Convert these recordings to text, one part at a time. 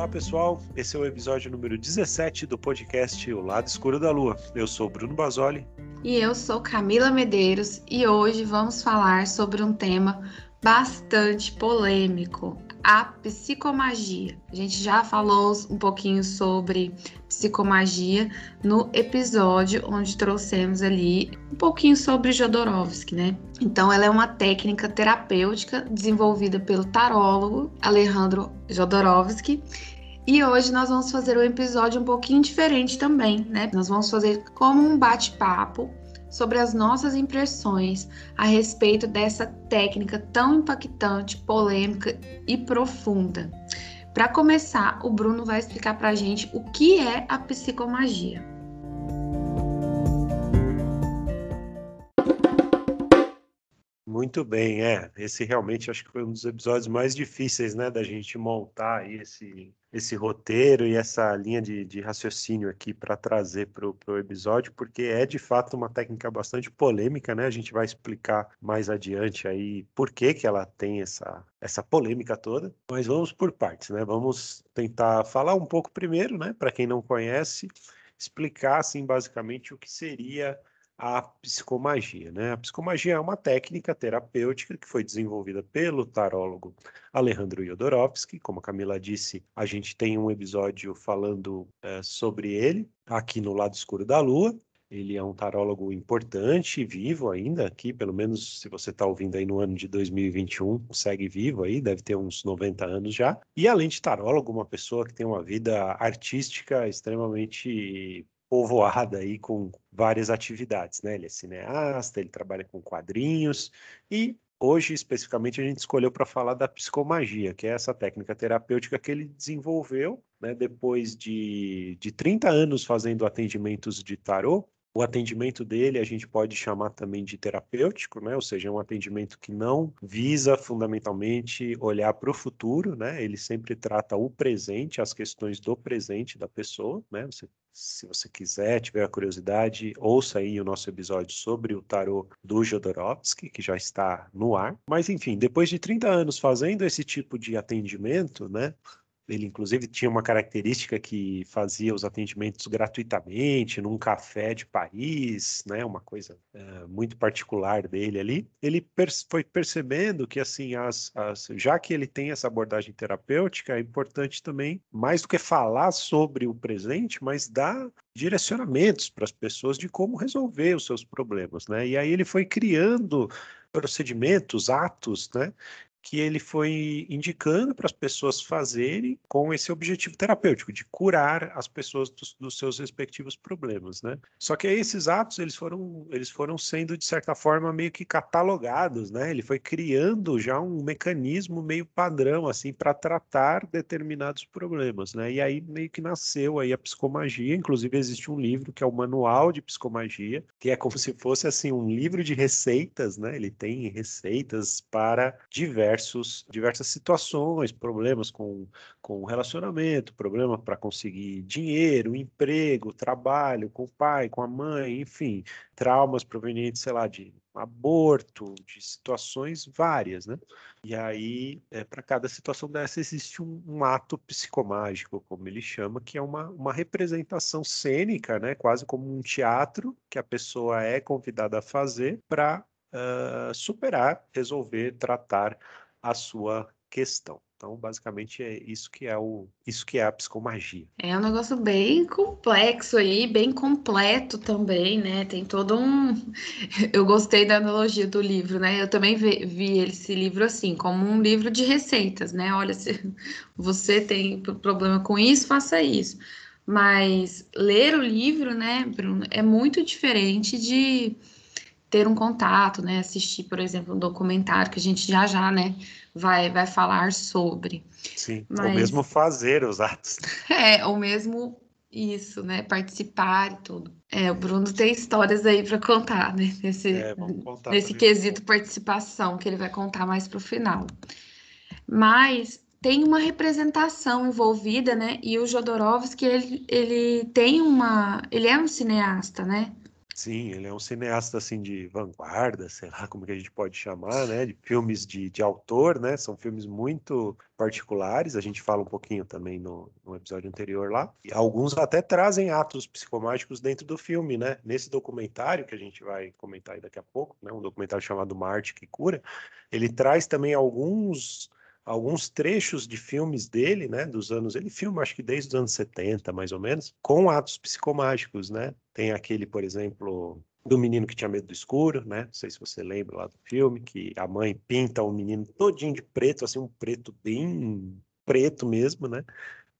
Olá pessoal, esse é o episódio número 17 do podcast O Lado Escuro da Lua. Eu sou Bruno Basoli. E eu sou Camila Medeiros e hoje vamos falar sobre um tema bastante polêmico, a psicomagia. A gente já falou um pouquinho sobre psicomagia no episódio onde trouxemos ali um pouquinho sobre Jodorowsky, né? Então, ela é uma técnica terapêutica desenvolvida pelo tarólogo Alejandro Jodorowsky. E hoje nós vamos fazer um episódio um pouquinho diferente também, né? Nós vamos fazer como um bate-papo sobre as nossas impressões a respeito dessa técnica tão impactante, polêmica e profunda. Para começar, o Bruno vai explicar para a gente o que é a psicomagia. Muito bem, é. Esse realmente acho que foi um dos episódios mais difíceis, né, da gente montar esse, esse roteiro e essa linha de, de raciocínio aqui para trazer para o episódio, porque é de fato uma técnica bastante polêmica, né? A gente vai explicar mais adiante aí por que, que ela tem essa, essa polêmica toda, mas vamos por partes, né? Vamos tentar falar um pouco primeiro, né? Para quem não conhece, explicar assim basicamente o que seria a psicomagia. Né? A psicomagia é uma técnica terapêutica que foi desenvolvida pelo tarólogo Alejandro Jodorowsky. Como a Camila disse, a gente tem um episódio falando é, sobre ele aqui no Lado Escuro da Lua. Ele é um tarólogo importante, vivo ainda aqui, pelo menos se você está ouvindo aí no ano de 2021, segue vivo aí, deve ter uns 90 anos já. E além de tarólogo, uma pessoa que tem uma vida artística extremamente povoada aí com várias atividades, né? Ele é cineasta, ele trabalha com quadrinhos e hoje especificamente a gente escolheu para falar da psicomagia, que é essa técnica terapêutica que ele desenvolveu, né? Depois de, de 30 anos fazendo atendimentos de tarô, o atendimento dele a gente pode chamar também de terapêutico, né? Ou seja, é um atendimento que não visa fundamentalmente olhar para o futuro, né? Ele sempre trata o presente, as questões do presente da pessoa, né? Você, se você quiser, tiver a curiosidade, ouça aí o nosso episódio sobre o tarô do Jodorowsky, que já está no ar. Mas enfim, depois de 30 anos fazendo esse tipo de atendimento, né? Ele, inclusive, tinha uma característica que fazia os atendimentos gratuitamente num café de Paris, né? Uma coisa é, muito particular dele ali. Ele per foi percebendo que, assim, as, as, já que ele tem essa abordagem terapêutica, é importante também, mais do que falar sobre o presente, mas dar direcionamentos para as pessoas de como resolver os seus problemas, né? E aí ele foi criando procedimentos, atos, né, que ele foi indicando para as pessoas fazerem com esse objetivo terapêutico de curar as pessoas dos, dos, seus respectivos problemas, né? Só que aí esses atos eles foram eles foram sendo de certa forma meio que catalogados, né? Ele foi criando já um mecanismo meio padrão assim para tratar determinados problemas, né? E aí meio que nasceu aí a psicomagia, inclusive existe um livro que é o Manual de Psicomagia, que é como se fosse assim um livro de receitas, né? Ele tem receitas para diversos diversos, diversas situações, problemas com, com relacionamento, problema para conseguir dinheiro, emprego, trabalho, com o pai, com a mãe, enfim, traumas provenientes, sei lá, de aborto, de situações várias, né? E aí, é, para cada situação dessa, existe um, um, ato psicomágico, como ele chama, que é uma, uma representação cênica, né? Quase como um teatro que a pessoa é convidada a fazer para uh, superar, resolver, tratar a sua questão. Então, basicamente é isso que é o isso que é a psicomagia. É um negócio bem complexo aí, bem completo também, né? Tem todo um Eu gostei da analogia do livro, né? Eu também vi, vi esse livro assim, como um livro de receitas, né? Olha, se você tem problema com isso, faça isso. Mas ler o livro, né, Bruno, é muito diferente de ter um contato, né? Assistir, por exemplo, um documentário que a gente já já, né, vai, vai falar sobre. Sim, Mas, ou mesmo fazer os atos. É, ou mesmo isso, né? Participar e tudo. É, o Bruno tem histórias aí para contar, né? Nesse, é, contar nesse quesito participação, que ele vai contar mais para o final. Mas tem uma representação envolvida, né? E o Jodorowsky, ele, ele tem uma... Ele é um cineasta, né? Sim, ele é um cineasta assim de vanguarda, sei lá como que a gente pode chamar, né? De filmes de, de autor, né? São filmes muito particulares. A gente fala um pouquinho também no, no episódio anterior lá. E alguns até trazem atos psicomágicos dentro do filme, né? Nesse documentário que a gente vai comentar aí daqui a pouco, né? Um documentário chamado Marte que cura. Ele traz também alguns alguns trechos de filmes dele, né, dos anos, ele filma acho que desde os anos 70, mais ou menos, com atos psicomágicos, né? Tem aquele, por exemplo, do menino que tinha medo do escuro, né? Não sei se você lembra lá do filme, que a mãe pinta o menino todinho de preto, assim, um preto bem preto mesmo, né?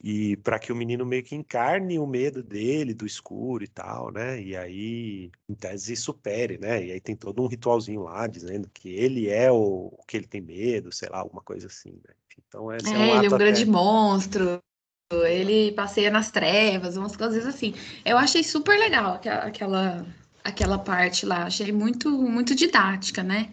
E para que o menino meio que encarne o medo dele do escuro e tal, né? E aí, em tese, supere, né? E aí tem todo um ritualzinho lá dizendo que ele é o, o que ele tem medo, sei lá, alguma coisa assim, né? Então, é, é um ele é um grande até... monstro. Ele passeia nas trevas, umas coisas assim. Eu achei super legal aquela, aquela parte lá. Achei muito, muito didática, né?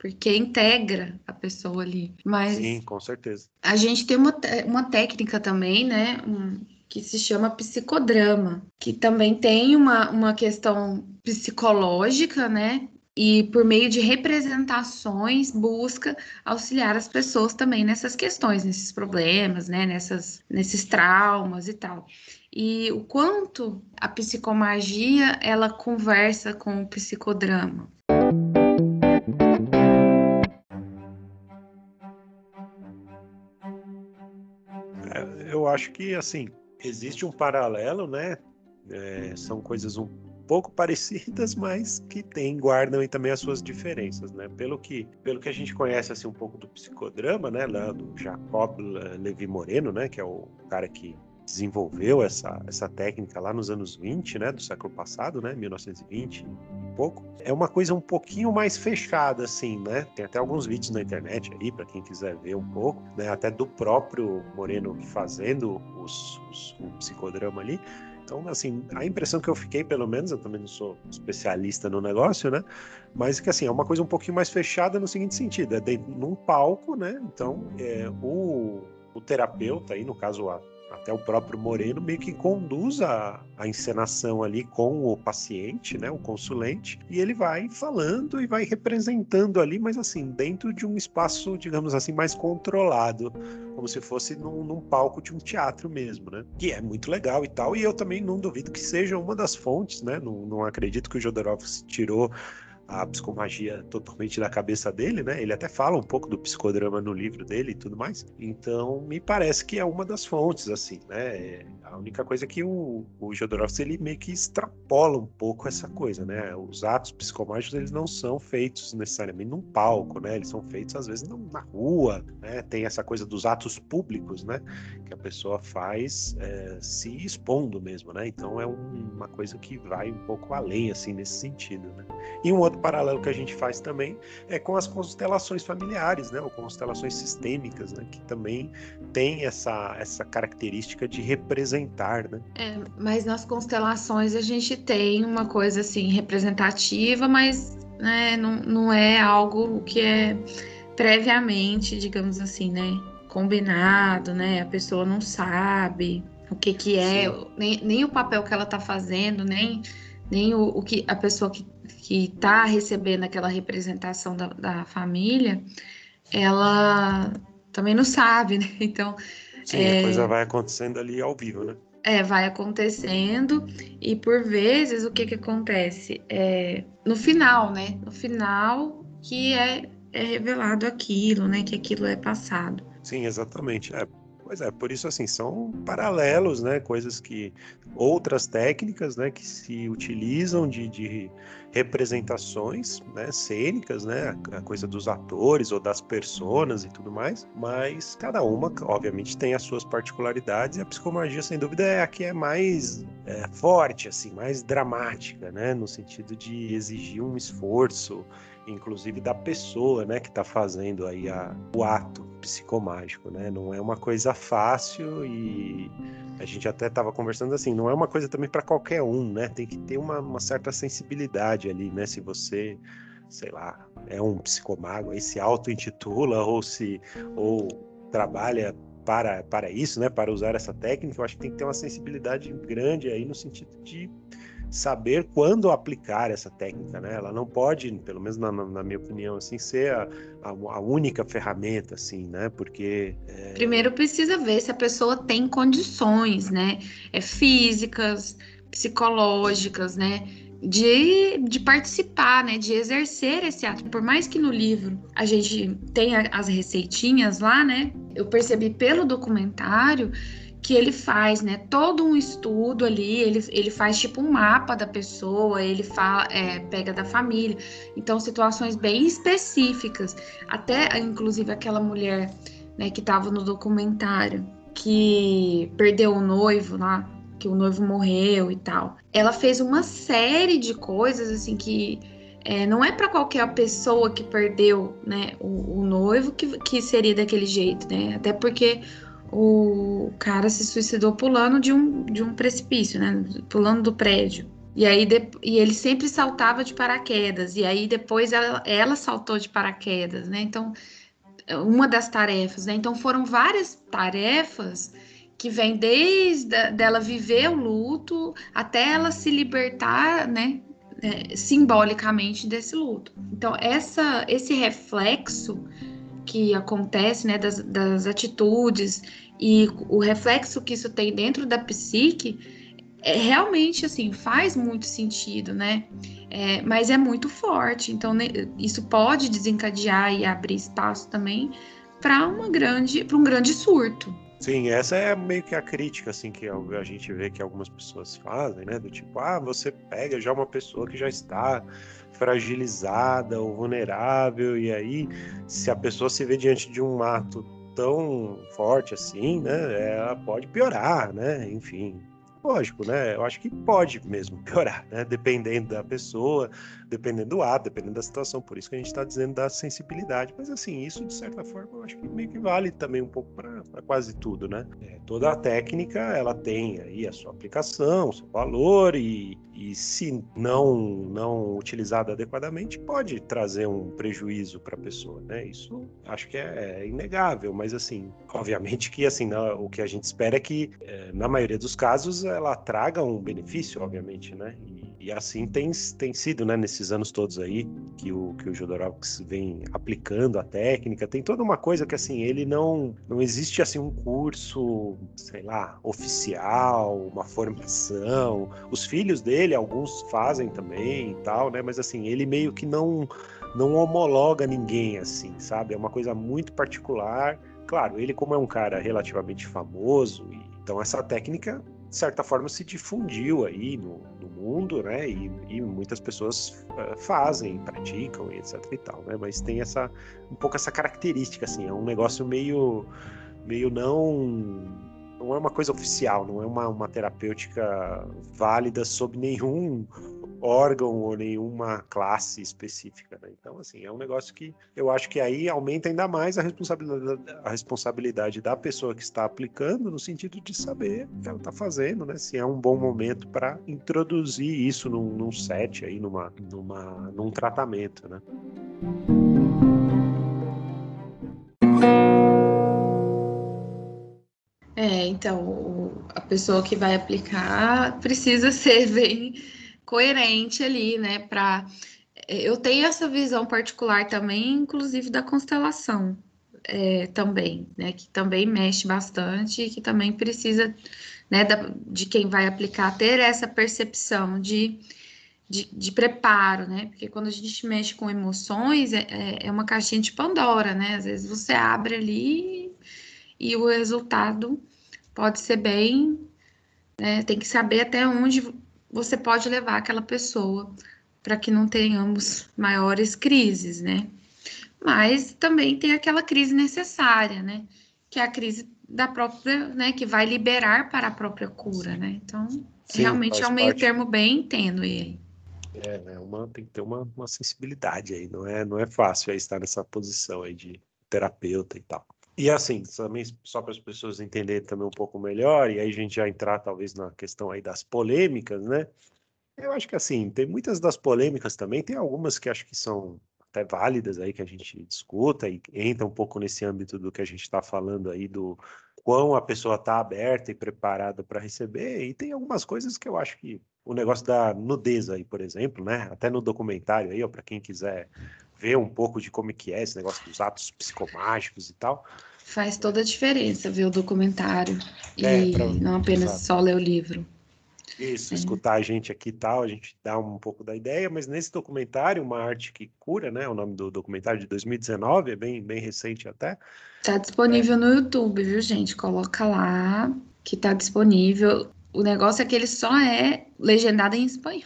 Porque integra a pessoa ali. Mas Sim, com certeza. A gente tem uma, uma técnica também, né? Um, que se chama psicodrama, que também tem uma, uma questão psicológica, né? E por meio de representações busca auxiliar as pessoas também nessas questões, nesses problemas, né? Nessas, nesses traumas e tal. E o quanto a psicomagia ela conversa com o psicodrama. Acho que, assim, existe um paralelo, né? É, são coisas um pouco parecidas, mas que tem, guardam também as suas diferenças, né? Pelo que, pelo que a gente conhece, assim, um pouco do psicodrama, né? Lá do Jacob Levi Moreno, né? Que é o cara que desenvolveu essa, essa técnica lá nos anos 20, né, do século passado, né, 1920 e pouco. É uma coisa um pouquinho mais fechada, assim, né? Tem até alguns vídeos na internet aí, para quem quiser ver um pouco, né, até do próprio Moreno fazendo os, os, o psicodrama ali. Então, assim, a impressão que eu fiquei, pelo menos, eu também não sou especialista no negócio, né? Mas que assim, é uma coisa um pouquinho mais fechada no seguinte sentido: é dentro, num palco, né? Então, é, o, o terapeuta, aí, no caso, a até o próprio Moreno meio que conduz a, a encenação ali com o paciente, né, o consulente, e ele vai falando e vai representando ali, mas assim, dentro de um espaço, digamos assim, mais controlado, como se fosse num, num palco de um teatro mesmo, né? Que é muito legal e tal, e eu também não duvido que seja uma das fontes, né? Não, não acredito que o Jodorowsky tirou a psicomagia totalmente da cabeça dele, né? Ele até fala um pouco do psicodrama no livro dele e tudo mais. Então, me parece que é uma das fontes, assim, né? A única coisa é que o, o Jodorowsky, ele meio que extrapola um pouco essa coisa, né? Os atos psicomágicos, eles não são feitos necessariamente num palco, né? Eles são feitos, às vezes, na rua, né? Tem essa coisa dos atos públicos, né? Que a pessoa faz é, se expondo mesmo, né? Então, é um, uma coisa que vai um pouco além, assim, nesse sentido, né? E um outro paralelo que a gente faz também é com as constelações familiares, né, ou constelações sistêmicas, né, que também tem essa, essa característica de representar, né? É, mas nas constelações a gente tem uma coisa assim representativa, mas né, não, não é algo que é previamente, digamos assim, né, combinado, né? A pessoa não sabe o que que é, nem, nem o papel que ela está fazendo, nem nem o, o que a pessoa que que está recebendo aquela representação da, da, família, ela também não sabe, né? Então. Sim, é, a coisa vai acontecendo ali ao vivo, né? É, vai acontecendo e por vezes o que que acontece? É, no final, né? No final que é, é revelado aquilo, né? Que aquilo é passado. Sim, exatamente. É, Pois é, por isso assim, são paralelos, né? Coisas que. outras técnicas né, que se utilizam de, de representações né, cênicas, né? A coisa dos atores ou das personas e tudo mais, mas cada uma, obviamente, tem as suas particularidades, e a psicomagia, sem dúvida, é a que é mais é, forte, assim, mais dramática, né? No sentido de exigir um esforço inclusive da pessoa, né, que está fazendo aí a, o ato psicomágico, né? Não é uma coisa fácil e a gente até estava conversando assim, não é uma coisa também para qualquer um, né? Tem que ter uma, uma, certa sensibilidade ali, né? Se você, sei lá, é um psicomago, aí se auto-intitula ou se ou trabalha para, para isso, né? Para usar essa técnica, eu acho que tem que ter uma sensibilidade grande aí no sentido de saber quando aplicar essa técnica, né? Ela não pode, pelo menos na, na minha opinião, assim, ser a, a, a, única ferramenta, assim, né? Porque é... primeiro precisa ver se a pessoa tem condições, né? É físicas, psicológicas, né? De, de participar, né? De exercer esse ato. Por mais que no livro a gente tenha as receitinhas lá, né? Eu percebi pelo documentário que ele faz, né? Todo um estudo ali, ele, ele faz tipo um mapa da pessoa, ele fala, é, pega da família. Então, situações bem específicas. Até, inclusive, aquela mulher né, que estava no documentário, que perdeu o noivo lá, que o noivo morreu e tal. Ela fez uma série de coisas, assim, que é, não é para qualquer pessoa que perdeu né, o, o noivo que, que seria daquele jeito, né? Até porque o cara se suicidou pulando de um, de um precipício, né? Pulando do prédio. E aí de, e ele sempre saltava de paraquedas. E aí depois ela, ela saltou de paraquedas, né? Então, uma das tarefas, né? Então foram várias tarefas que vêm desde a, dela viver o luto até ela se libertar, né? É, simbolicamente desse luto. Então, essa, esse reflexo que acontece, né, das, das atitudes e o reflexo que isso tem dentro da psique, é, realmente, assim, faz muito sentido, né? É, mas é muito forte, então né, isso pode desencadear e abrir espaço também para uma grande, para um grande surto. Sim, essa é meio que a crítica assim que a gente vê que algumas pessoas fazem, né? Do tipo, ah, você pega já uma pessoa que já está fragilizada ou vulnerável, e aí, se a pessoa se vê diante de um mato tão forte assim, né, ela pode piorar, né? Enfim, lógico, né? Eu acho que pode mesmo piorar, né? Dependendo da pessoa, dependendo do ato, dependendo da situação. Por isso que a gente está dizendo da sensibilidade. Mas assim, isso de certa forma eu acho que meio que vale também um pouco para quase tudo, né? É, toda a técnica ela tem aí a sua aplicação, o seu valor e, e se não não utilizada adequadamente pode trazer um prejuízo para a pessoa, né? Isso acho que é, é, inegável, mas assim, obviamente que assim o que a gente espera é que é, na maioria dos casos ela traga um benefício, obviamente, né? E, e assim tem, tem sido, né, nesses anos todos aí, que o, que o Jodorowsky vem aplicando a técnica. Tem toda uma coisa que, assim, ele não... Não existe, assim, um curso, sei lá, oficial, uma formação. Os filhos dele, alguns fazem também e tal, né? Mas, assim, ele meio que não, não homologa ninguém, assim, sabe? É uma coisa muito particular. Claro, ele como é um cara relativamente famoso, então essa técnica de certa forma se difundiu aí no, no mundo, né? E, e muitas pessoas uh, fazem, praticam etc e tal, né? Mas tem essa um pouco essa característica assim, é um negócio meio meio não não é uma coisa oficial, não é uma, uma terapêutica válida sob nenhum órgão ou nenhuma classe específica. Né? Então, assim, é um negócio que eu acho que aí aumenta ainda mais a responsabilidade, a responsabilidade da pessoa que está aplicando, no sentido de saber o que ela está fazendo, né? Se é um bom momento para introduzir isso num, num set aí, numa, numa, num tratamento, né? É, então, a pessoa que vai aplicar precisa ser bem coerente ali, né? Para eu tenho essa visão particular também, inclusive da constelação é, também, né? Que também mexe bastante e que também precisa, né? Da, de quem vai aplicar ter essa percepção de, de, de, preparo, né? Porque quando a gente mexe com emoções é, é, é uma caixinha de Pandora, né? Às vezes você abre ali e o resultado pode ser bem, né? Tem que saber até onde você pode levar aquela pessoa para que não tenhamos maiores crises, né? Mas também tem aquela crise necessária, né? Que é a crise da própria, né? Que vai liberar para a própria cura, né? Então, Sim, realmente é um meio parte... termo bem tênue aí. É, é uma, tem que ter uma, uma sensibilidade aí, não é, não é fácil aí estar nessa posição aí de terapeuta e tal. E assim, também só para as pessoas entenderem também um pouco melhor, e aí a gente já entrar talvez na questão aí das polêmicas, né? Eu acho que assim, tem muitas das polêmicas também, tem algumas que acho que são até válidas aí que a gente discuta e entra um pouco nesse âmbito do que a gente está falando aí do, quão a pessoa está aberta e preparada para receber, e tem algumas coisas que eu acho que o negócio da nudez aí, por exemplo, né? Até no documentário aí, para quem quiser ver um pouco de como é que é esse negócio dos atos psicomágicos e tal. Faz toda a diferença ver o documentário é, e pra... não apenas Exato. só ler o livro. Isso, é. escutar a gente aqui e tal, a gente dá um pouco da ideia, mas nesse documentário, Uma Arte que Cura, né? O nome do documentário de 2019, é bem, bem recente até. Tá disponível é. no YouTube, viu, gente? Coloca lá que tá disponível. O negócio é que ele só é legendado em espanhol.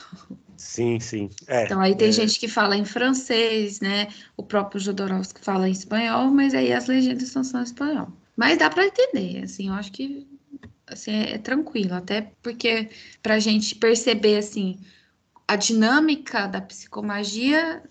Sim, sim. É, então aí tem é... gente que fala em francês, né? O próprio Jodorowsky fala em espanhol, mas aí as legendas são só em espanhol. Mas dá para entender, assim, eu acho que assim, é, é tranquilo, até porque para a gente perceber assim a dinâmica da psicomagia,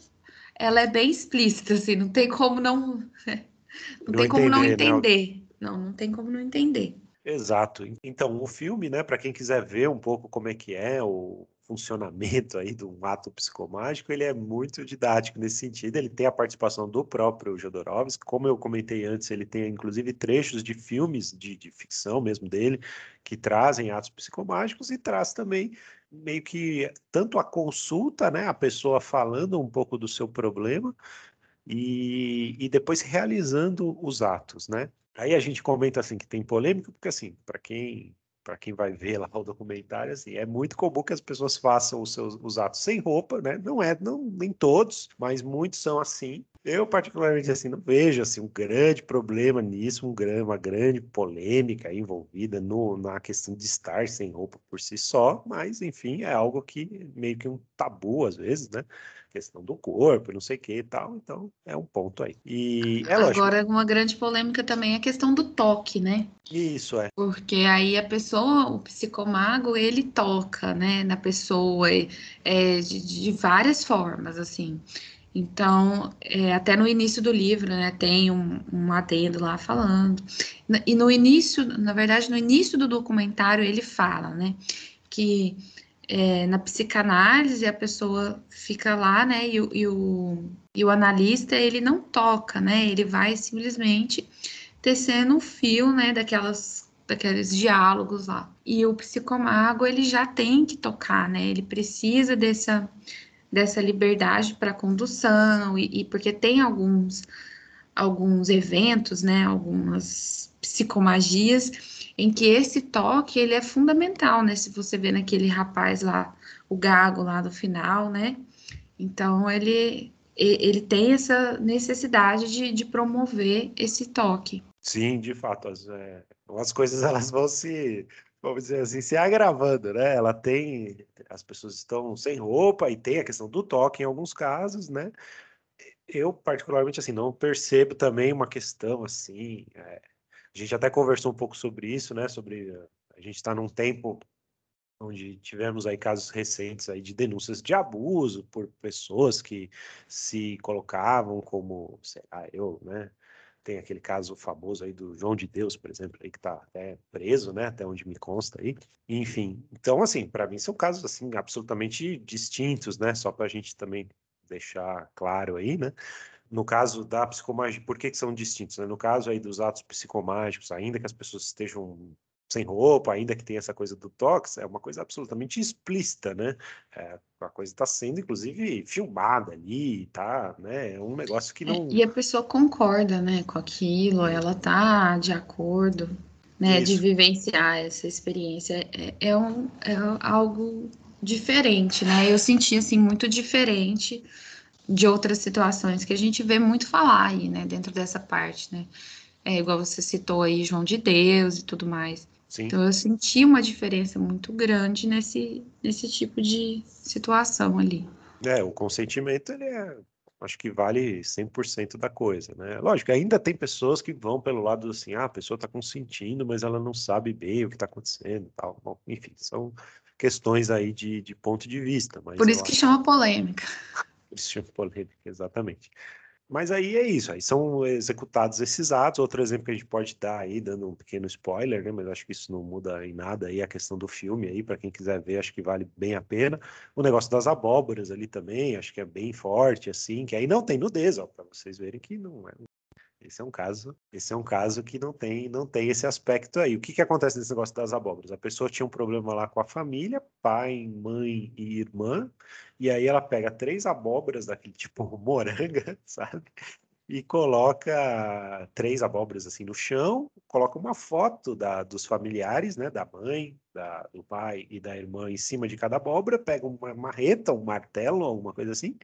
ela é bem explícita, assim, não tem como não, não, não tem como não entender. Né? Não, não tem como não entender. Exato. Então, o filme, né, para quem quiser ver um pouco como é que é o funcionamento aí de um ato psicomágico, ele é muito didático nesse sentido. Ele tem a participação do próprio Jodorowsky, como eu comentei antes, ele tem inclusive trechos de filmes de, de ficção mesmo dele que trazem atos psicomágicos e traz também meio que tanto a consulta, né, a pessoa falando um pouco do seu problema e, e depois realizando os atos, né? Aí a gente comenta assim que tem polêmica, porque assim, para quem para quem vai ver lá o documentário, assim, é muito comum que as pessoas façam os seus os atos sem roupa, né? Não é, não nem todos, mas muitos são assim. Eu particularmente assim não vejo assim um grande problema nisso, um grande, uma grande polêmica envolvida no, na questão de estar sem roupa por si só, mas enfim é algo que meio que um tabu às vezes, né? questão do corpo, não sei o que e tal, então é um ponto aí. E é lógico. Agora, uma grande polêmica também é a questão do toque, né? Isso é. Porque aí a pessoa, o psicomago, ele toca, né, na pessoa é, de, de várias formas, assim. Então, é, até no início do livro, né, tem um, um adendo lá falando. E no início, na verdade, no início do documentário, ele fala, né, que é, na psicanálise a pessoa fica lá, né, e, e, o, e o analista ele não toca, né, ele vai simplesmente tecendo um fio, né, daquelas daqueles diálogos lá. E o psicomago ele já tem que tocar, né, ele precisa dessa dessa liberdade para condução e, e porque tem alguns alguns eventos, né, algumas psicomagias em que esse toque ele é fundamental, né? Se você vê naquele rapaz lá, o gago lá do final, né? Então ele ele tem essa necessidade de, de promover esse toque. Sim, de fato, as, é, as coisas elas vão se, vamos dizer assim, se agravando, né? Ela tem, as pessoas estão sem roupa e tem a questão do toque em alguns casos, né? Eu particularmente assim não percebo também uma questão assim, é, a gente até conversou um pouco sobre isso, né? Sobre a gente está num tempo onde tivemos aí casos recentes aí de denúncias de abuso por pessoas que se colocavam como, sei lá, eu, né? Tem aquele caso famoso aí do João de Deus, por exemplo, aí que está preso, né? Até onde me consta aí. Enfim, então assim, para mim são casos assim absolutamente distintos, né? Só para a gente também deixar claro aí, né? no caso da psicomagia, por que, que são distintos? Né? No caso aí dos atos psicomágicos, ainda que as pessoas estejam sem roupa, ainda que tenha essa coisa do tox, é uma coisa absolutamente explícita, né? É, a coisa está sendo, inclusive, filmada ali, tá? Né? É um negócio que não... E a pessoa concorda, né, com aquilo, ela tá de acordo, né, Isso. de vivenciar essa experiência. É, é, um, é algo diferente, né? Eu senti, assim, muito diferente de outras situações que a gente vê muito falar aí, né, dentro dessa parte, né? É igual você citou aí João de Deus e tudo mais. Sim. Então eu senti uma diferença muito grande nesse, nesse tipo de situação ali. É, o consentimento ele é, acho que vale 100% da coisa, né? Lógico, ainda tem pessoas que vão pelo lado assim, ah, a pessoa está consentindo, mas ela não sabe bem o que está acontecendo, tal. Bom, enfim, são questões aí de, de ponto de vista. Por isso que acho... chama polêmica. Christian polêmica, exatamente. Mas aí é isso, aí são executados esses atos. Outro exemplo que a gente pode dar aí, dando um pequeno spoiler, né? Mas acho que isso não muda em nada aí a questão do filme aí, para quem quiser ver, acho que vale bem a pena. O negócio das abóboras ali também, acho que é bem forte, assim, que aí não tem nudez, ó, para vocês verem que não é Esse é um caso, esse é um caso que não tem, não tem esse aspecto aí. O que, que acontece nesse negócio das abóboras? A pessoa tinha um problema lá com a família, pai, mãe e irmã, e aí ela pega três abóboras daquele tipo moranga, sabe? E coloca três abóboras assim no chão, coloca uma foto da, dos familiares, né, da mãe, da, do pai e da irmã em cima de cada abóbora, pega uma marreta, um martelo, alguma coisa assim,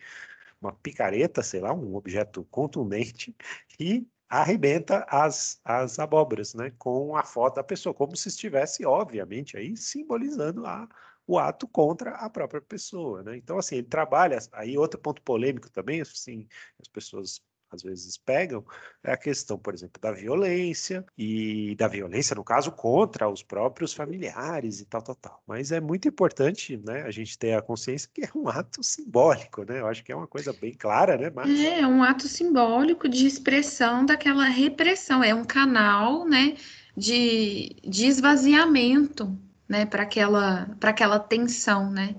uma picareta, sei lá, um objeto contundente e arrebenta as, as abóboras, né, com a foto da pessoa, como se estivesse, obviamente, aí simbolizando a, o ato contra a própria pessoa, né? Então, assim, ele trabalha, aí outro ponto polêmico também, assim, as pessoas às vezes pegam, é a questão, por exemplo, da violência, e da violência, no caso, contra os próprios familiares e tal, tal, tal. Mas é muito importante né, a gente ter a consciência que é um ato simbólico, né? Eu acho que é uma coisa bem clara, né, Marcia? É, um ato simbólico de expressão daquela repressão, é um canal, né, de, de esvaziamento, né, para aquela, aquela tensão, né?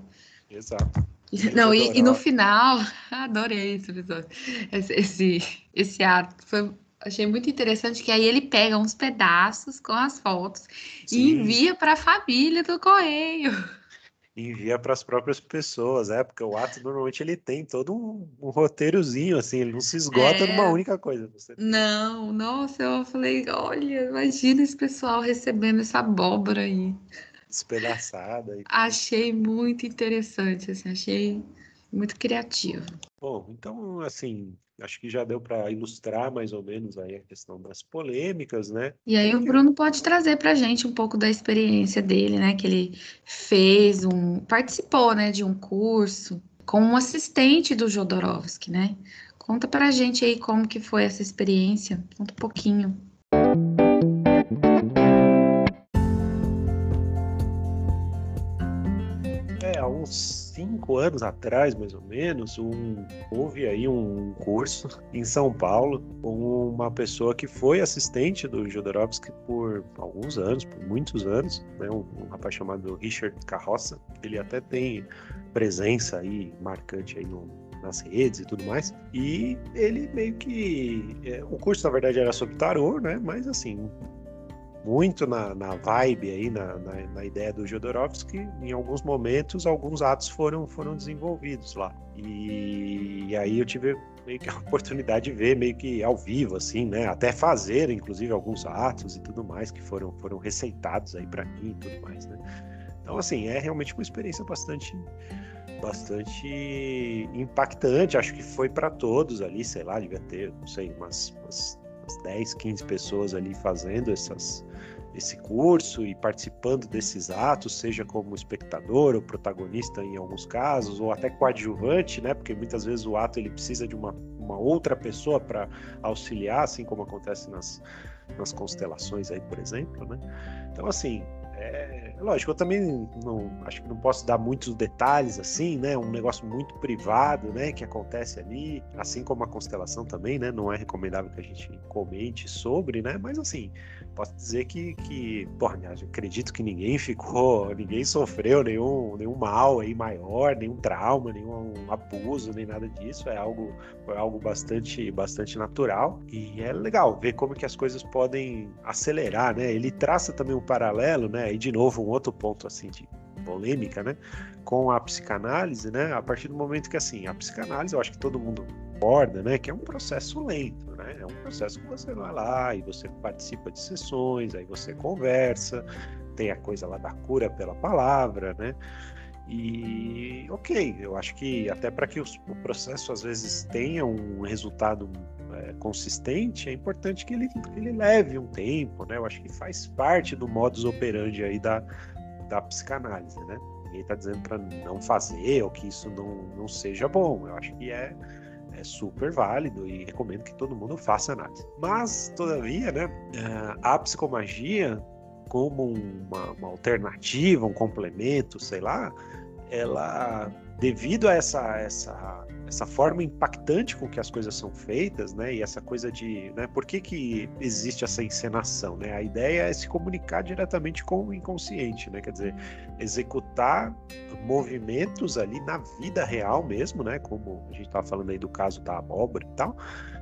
Exato. Não, e, e, no final, adorei esse episódio, esse, esse, esse ato, foi, achei muito interessante que aí ele pega uns pedaços com as fotos Sim. e envia para a família do correio. Envia para as próprias pessoas, é, porque o ato normalmente ele tem todo um, um roteirozinho, assim, ele não se esgota é... numa única coisa. Não, nossa, eu falei, olha, imagina esse pessoal recebendo essa abóbora aí despedaçada. E... Achei muito interessante, assim, achei muito criativo. Bom, então, assim, acho que já deu para ilustrar mais ou menos aí a questão das polêmicas, né? E aí o Bruno pode trazer para a gente um pouco da experiência dele, né? Que ele fez um, participou, né, de um curso com um assistente do Jodorowsky, né? Conta para a gente aí como que foi essa experiência, conta um pouquinho. Uns cinco anos atrás, mais ou menos, um, houve aí um curso em São Paulo com uma pessoa que foi assistente do Jodorowsky por alguns anos, por muitos anos, né? um, um rapaz chamado Richard Carroça. Ele até tem presença aí marcante aí no, nas redes e tudo mais. E ele meio que. É, o curso, na verdade, era sobre tarô, né? Mas assim, muito na, na vibe aí, na, na, na, ideia do Jodorowsky, em alguns momentos, alguns atos foram, foram desenvolvidos lá. E, e, aí eu tive meio que a oportunidade de ver meio que ao vivo, assim, né? Até fazer, inclusive, alguns atos e tudo mais que foram, foram receitados aí para mim e tudo mais, né? Então, assim, é realmente uma experiência bastante bastante impactante, acho que foi para todos ali, sei lá, devia ter, não sei, umas, umas, umas 10, 15 pessoas ali fazendo essas, esse curso e participando desses atos, seja como espectador ou protagonista em alguns casos, ou até coadjuvante, né? Porque muitas vezes o ato ele precisa de uma, uma outra pessoa para auxiliar, assim como acontece nas, nas constelações aí, por exemplo, né? Então, assim, é, lógico, eu também não acho que não posso dar muitos detalhes assim, né? Um negócio muito privado, né? Que acontece ali, assim como a constelação também, né? Não é recomendável que a gente comente sobre, né? Mas assim, posso dizer que, que porra, acredito que ninguém ficou, ninguém sofreu nenhum, nenhum mal aí maior, nenhum trauma, nenhum abuso, nem nada disso. É algo, foi algo bastante, bastante natural e é legal ver como que as coisas podem acelerar, né? Ele traça também um paralelo, né? E de novo um outro ponto assim de polêmica, né? Com a psicanálise, né? A partir do momento que assim, a psicanálise, eu acho que todo mundo concorda, né? Que é um processo lento, né? É um processo que você vai lá e você participa de sessões, aí você conversa, tem a coisa lá da cura pela palavra, né? E ok, eu acho que até para que o processo às vezes tenha um resultado é, consistente, é importante que ele, que ele leve um tempo, né? Eu acho que faz parte do modus operandi aí da, da psicanálise, né? Ninguém está dizendo para não fazer ou que isso não, não seja bom. Eu acho que é, é super válido e recomendo que todo mundo faça análise. Mas, todavia, né, eh, a psicomagia, como uma, uma alternativa, um complemento, sei lá, ela devido a essa, essa, essa forma impactante com que as coisas são feitas, né? E essa coisa de, né? Por que, que existe essa encenação, né? A ideia é se comunicar diretamente com o inconsciente, né? Quer dizer, executar movimentos ali na vida real mesmo, né? Como a gente estava falando aí do caso da abóbora e tal,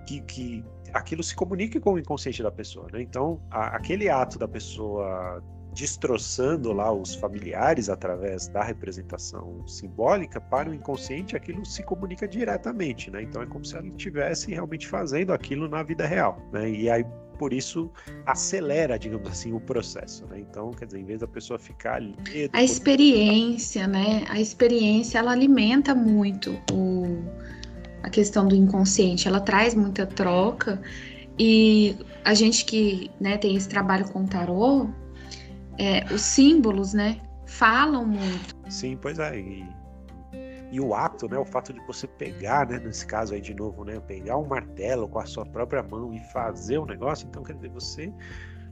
que, que aquilo se comunique com o inconsciente da pessoa, né? Então, a, aquele ato da pessoa destroçando lá os familiares através da representação simbólica, para o inconsciente aquilo se comunica diretamente, né? Então é como se ela estivesse realmente fazendo aquilo na vida real, né? E aí por isso acelera, digamos assim, o processo, né? Então, quer dizer, em vez da pessoa ficar ali... A experiência, né? A experiência, ela alimenta muito o... a questão do inconsciente, ela traz muita troca e a gente que né, tem esse trabalho com tarô, é, os símbolos, né, falam muito. Sim, pois é. E, e, o ato, né, o fato de você pegar, né, nesse caso aí de novo, né, pegar um martelo com a sua própria mão e fazer o um negócio, então quer dizer, você,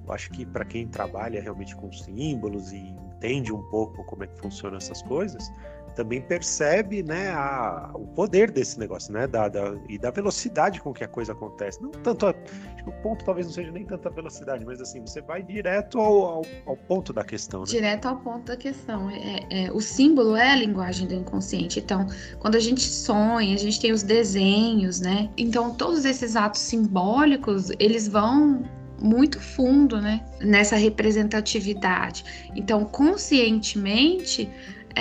eu acho que para quem trabalha realmente com símbolos e entende um pouco como é que funcionam essas coisas, também percebe né, a, o poder desse negócio, né? Da, da, e da velocidade com que a coisa acontece. Não tanto. A, acho que o ponto talvez não seja nem tanta velocidade, mas assim, você vai direto ao, ao, ao ponto da questão. Né? Direto ao ponto da questão. É, é, o símbolo é a linguagem do inconsciente. Então, quando a gente sonha, a gente tem os desenhos, né? Então, todos esses atos simbólicos, eles vão muito fundo, né, nessa representatividade. Então, conscientemente,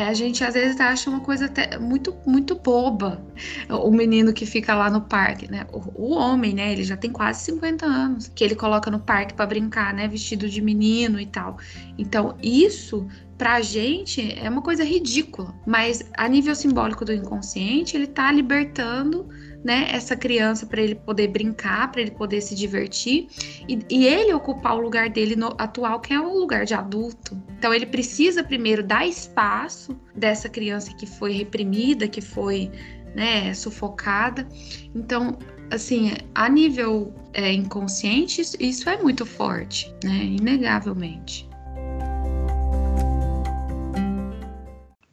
a gente às vezes acha uma coisa até muito, muito boba. O menino que fica lá no parque, né? O, o homem, né? Ele já tem quase 50 anos, que ele coloca no parque para brincar, né? Vestido de menino e tal. Então, isso pra gente é uma coisa ridícula, mas a nível simbólico do inconsciente, ele tá libertando né, essa criança para ele poder brincar, para ele poder se divertir e, e, ele ocupar o lugar dele no, atual, que é o lugar de adulto. Então ele precisa primeiro dar espaço dessa criança que foi reprimida, que foi né, sufocada. Então, assim, a nível é, inconsciente, isso é muito forte, né, inegavelmente.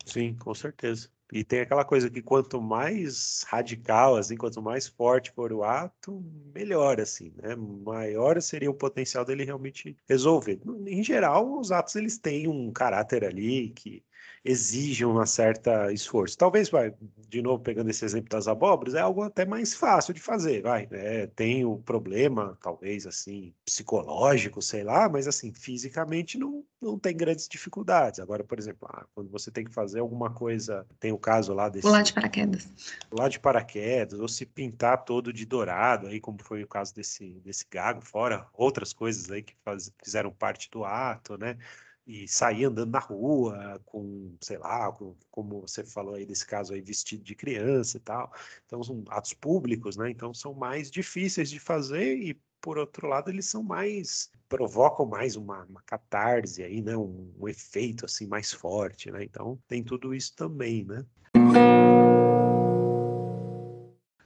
Sim, com certeza. E tem aquela coisa que quanto mais radical, assim, quanto mais forte for o ato, melhor, assim, né? Maior seria o potencial dele realmente resolver. Em geral, os atos eles têm um caráter ali que exige um certo esforço. Talvez, vai, de novo, pegando esse exemplo das abóboras, é algo até mais fácil de fazer, vai. É, tem o problema, talvez, assim, psicológico, sei lá, mas, assim, fisicamente não, não tem grandes dificuldades. Agora, por exemplo, ah, quando você tem que fazer alguma coisa, tem o caso lá desse... Pular de paraquedas. Pular de paraquedas, ou se pintar todo de dourado, aí, como foi o caso desse, desse gago, fora outras coisas aí que faz, fizeram parte do ato, né? E sair andando na rua com, sei lá, com, como você falou aí desse caso aí, vestido de criança e tal. Então, são atos públicos, né? Então, são mais difíceis de fazer e, por outro lado, eles são mais, provocam mais uma, uma catarse aí, né? Um, um efeito, assim, mais forte, né? Então, tem tudo isso também, né?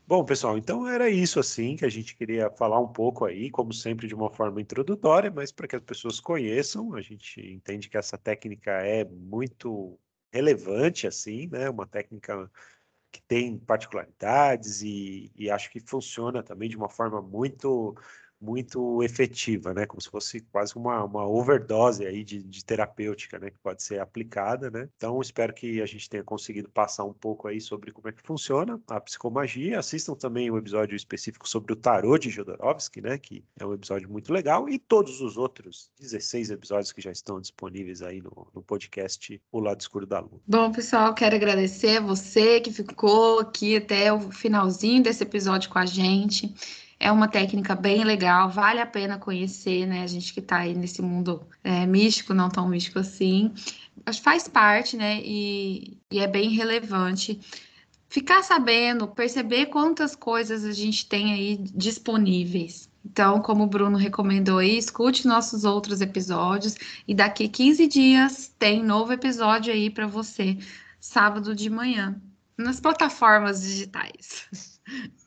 Bom, pessoal, então era isso assim que a gente queria falar um pouco aí, como sempre de uma forma introdutória, mas para que as pessoas conheçam, a gente entende que essa técnica é muito relevante assim, né? Uma técnica que tem particularidades e, e acho que funciona também de uma forma muito muito efetiva, né? Como se fosse quase uma, uma overdose aí de, de terapêutica, né? Que pode ser aplicada, né? Então, espero que a gente tenha conseguido passar um pouco aí sobre como é que funciona a psicomagia. Assistam também o um episódio específico sobre o tarô de Jodorowsky, né? Que é um episódio muito legal. E todos os outros 16 episódios que já estão disponíveis aí no, no podcast O Lado Escuro da Lua. Bom, pessoal, quero agradecer você que ficou aqui até o finalzinho desse episódio com a gente. É uma técnica bem legal, vale a pena conhecer, né? A gente que está aí nesse mundo é, místico, não tão místico assim, faz parte, né? E, e é bem relevante. Ficar sabendo, perceber quantas coisas a gente tem aí disponíveis. Então, como o Bruno recomendou aí, escute nossos outros episódios e daqui 15 dias tem novo episódio aí para você, sábado de manhã, nas plataformas digitais.